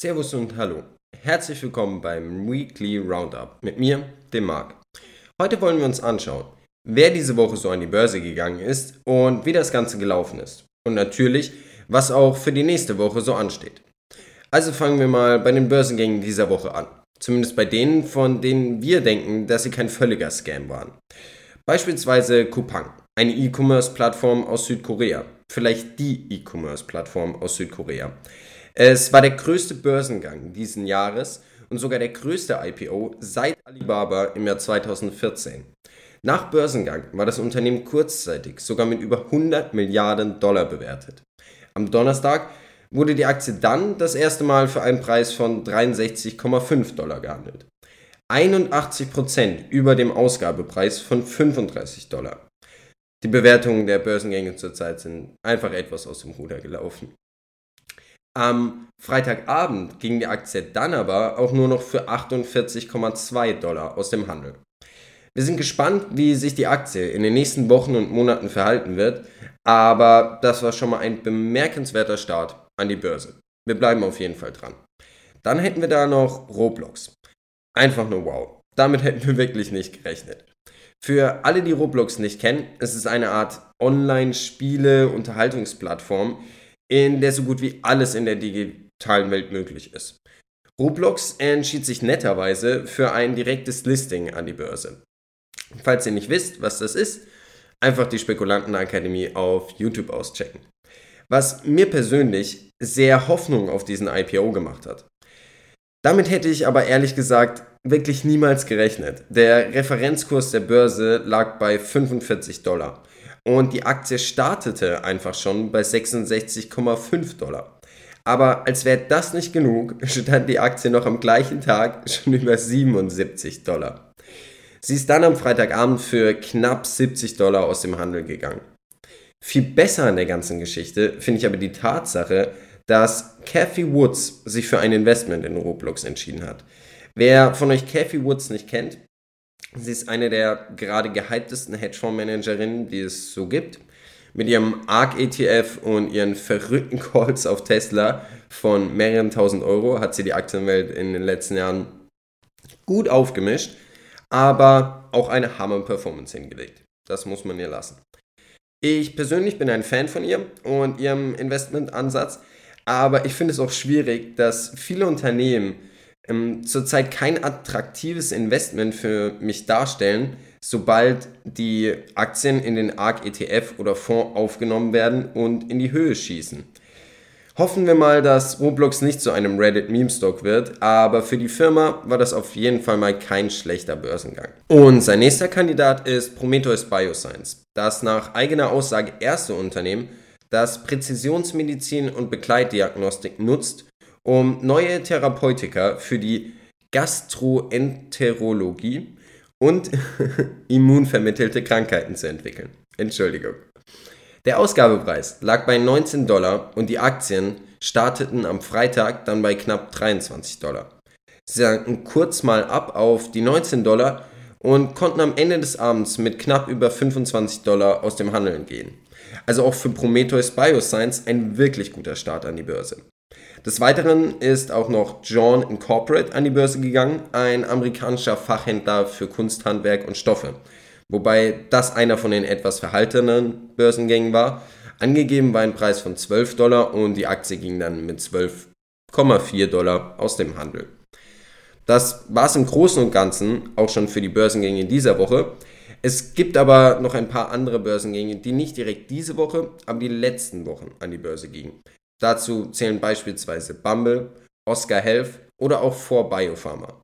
Servus und Hallo. Herzlich willkommen beim Weekly Roundup mit mir, dem Marc. Heute wollen wir uns anschauen, wer diese Woche so an die Börse gegangen ist und wie das Ganze gelaufen ist. Und natürlich, was auch für die nächste Woche so ansteht. Also fangen wir mal bei den Börsengängen dieser Woche an. Zumindest bei denen, von denen wir denken, dass sie kein völliger Scam waren. Beispielsweise Coupang, eine E-Commerce-Plattform aus Südkorea. Vielleicht die E-Commerce-Plattform aus Südkorea. Es war der größte Börsengang diesen Jahres und sogar der größte IPO seit Alibaba im Jahr 2014. Nach Börsengang war das Unternehmen kurzzeitig sogar mit über 100 Milliarden Dollar bewertet. Am Donnerstag wurde die Aktie dann das erste Mal für einen Preis von 63,5 Dollar gehandelt. 81% über dem Ausgabepreis von 35 Dollar. Die Bewertungen der Börsengänge zurzeit sind einfach etwas aus dem Ruder gelaufen. Am Freitagabend ging die Aktie dann aber auch nur noch für 48,2 Dollar aus dem Handel. Wir sind gespannt, wie sich die Aktie in den nächsten Wochen und Monaten verhalten wird, aber das war schon mal ein bemerkenswerter Start an die Börse. Wir bleiben auf jeden Fall dran. Dann hätten wir da noch Roblox. Einfach nur wow. Damit hätten wir wirklich nicht gerechnet. Für alle, die Roblox nicht kennen, es ist eine Art Online-Spiele-Unterhaltungsplattform, in der so gut wie alles in der digitalen Welt möglich ist. Roblox entschied sich netterweise für ein direktes Listing an die Börse. Falls ihr nicht wisst, was das ist, einfach die Spekulantenakademie auf YouTube auschecken. Was mir persönlich sehr Hoffnung auf diesen IPO gemacht hat. Damit hätte ich aber ehrlich gesagt wirklich niemals gerechnet. Der Referenzkurs der Börse lag bei 45 Dollar und die Aktie startete einfach schon bei 66,5 Dollar. Aber als wäre das nicht genug, stand die Aktie noch am gleichen Tag schon über 77 Dollar. Sie ist dann am Freitagabend für knapp 70 Dollar aus dem Handel gegangen. Viel besser an der ganzen Geschichte finde ich aber die Tatsache, dass Cathy Woods sich für ein Investment in Roblox entschieden hat. Wer von euch Cathy Woods nicht kennt, Sie ist eine der gerade gehyptesten Hedgefondsmanagerinnen, die es so gibt. Mit ihrem ARK-ETF und ihren verrückten Calls auf Tesla von mehreren tausend Euro hat sie die Aktienwelt in den letzten Jahren gut aufgemischt, aber auch eine Hammer-Performance hingelegt. Das muss man ihr lassen. Ich persönlich bin ein Fan von ihr und ihrem Investmentansatz, aber ich finde es auch schwierig, dass viele Unternehmen ähm, zurzeit kein attraktives Investment für mich darstellen, sobald die Aktien in den ARK ETF oder Fonds aufgenommen werden und in die Höhe schießen. Hoffen wir mal, dass Roblox nicht zu einem Reddit-Meme-Stock wird, aber für die Firma war das auf jeden Fall mal kein schlechter Börsengang. Und sein nächster Kandidat ist Prometheus Bioscience, das nach eigener Aussage erste Unternehmen, das Präzisionsmedizin und Begleitdiagnostik nutzt, um neue Therapeutika für die Gastroenterologie und immunvermittelte Krankheiten zu entwickeln. Entschuldigung. Der Ausgabepreis lag bei 19 Dollar und die Aktien starteten am Freitag dann bei knapp 23 Dollar. Sie sanken kurz mal ab auf die 19 Dollar und konnten am Ende des Abends mit knapp über 25 Dollar aus dem Handeln gehen. Also auch für Prometheus Bioscience ein wirklich guter Start an die Börse. Des Weiteren ist auch noch John Incorporate an die Börse gegangen, ein amerikanischer Fachhändler für Kunsthandwerk und Stoffe. Wobei das einer von den etwas verhaltenen Börsengängen war. Angegeben war ein Preis von 12 Dollar und die Aktie ging dann mit 12,4 Dollar aus dem Handel. Das war es im Großen und Ganzen auch schon für die Börsengänge dieser Woche. Es gibt aber noch ein paar andere Börsengänge, die nicht direkt diese Woche, aber die letzten Wochen an die Börse gingen. Dazu zählen beispielsweise Bumble, Oscar Health oder auch 4Biopharma.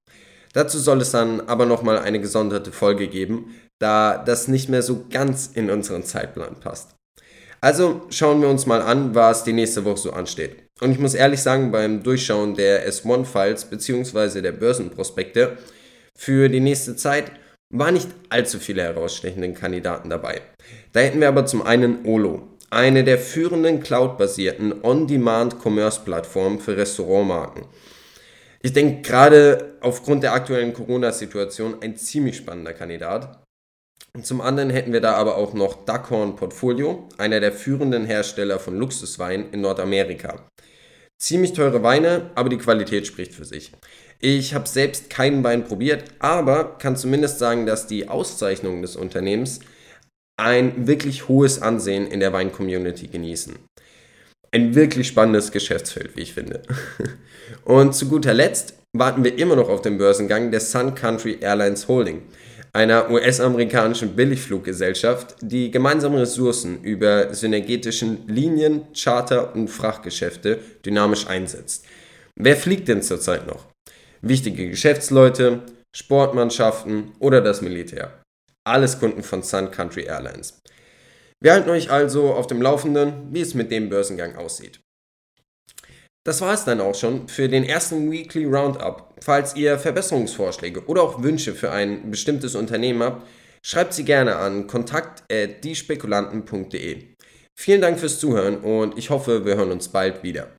Dazu soll es dann aber nochmal eine gesonderte Folge geben, da das nicht mehr so ganz in unseren Zeitplan passt. Also schauen wir uns mal an, was die nächste Woche so ansteht. Und ich muss ehrlich sagen, beim Durchschauen der S1-Files bzw. der Börsenprospekte für die nächste Zeit waren nicht allzu viele herausstechende Kandidaten dabei. Da hätten wir aber zum einen Olo, eine der führenden cloud-basierten On-Demand-Commerce-Plattformen für Restaurantmarken. Ich denke gerade aufgrund der aktuellen Corona-Situation ein ziemlich spannender Kandidat. Und zum anderen hätten wir da aber auch noch Duckhorn Portfolio, einer der führenden Hersteller von Luxuswein in Nordamerika. Ziemlich teure Weine, aber die Qualität spricht für sich. Ich habe selbst keinen Wein probiert, aber kann zumindest sagen, dass die Auszeichnungen des Unternehmens ein wirklich hohes Ansehen in der Wein-Community genießen. Ein wirklich spannendes Geschäftsfeld, wie ich finde. Und zu guter Letzt warten wir immer noch auf den Börsengang der Sun Country Airlines Holding, einer US-amerikanischen Billigfluggesellschaft, die gemeinsame Ressourcen über synergetischen Linien, Charter und Frachtgeschäfte dynamisch einsetzt. Wer fliegt denn zurzeit noch? Wichtige Geschäftsleute, Sportmannschaften oder das Militär. Alles Kunden von Sun Country Airlines. Wir halten euch also auf dem Laufenden, wie es mit dem Börsengang aussieht. Das war es dann auch schon für den ersten Weekly Roundup. Falls ihr Verbesserungsvorschläge oder auch Wünsche für ein bestimmtes Unternehmen habt, schreibt sie gerne an kontakt@diespekulanten.de. Vielen Dank fürs Zuhören und ich hoffe, wir hören uns bald wieder.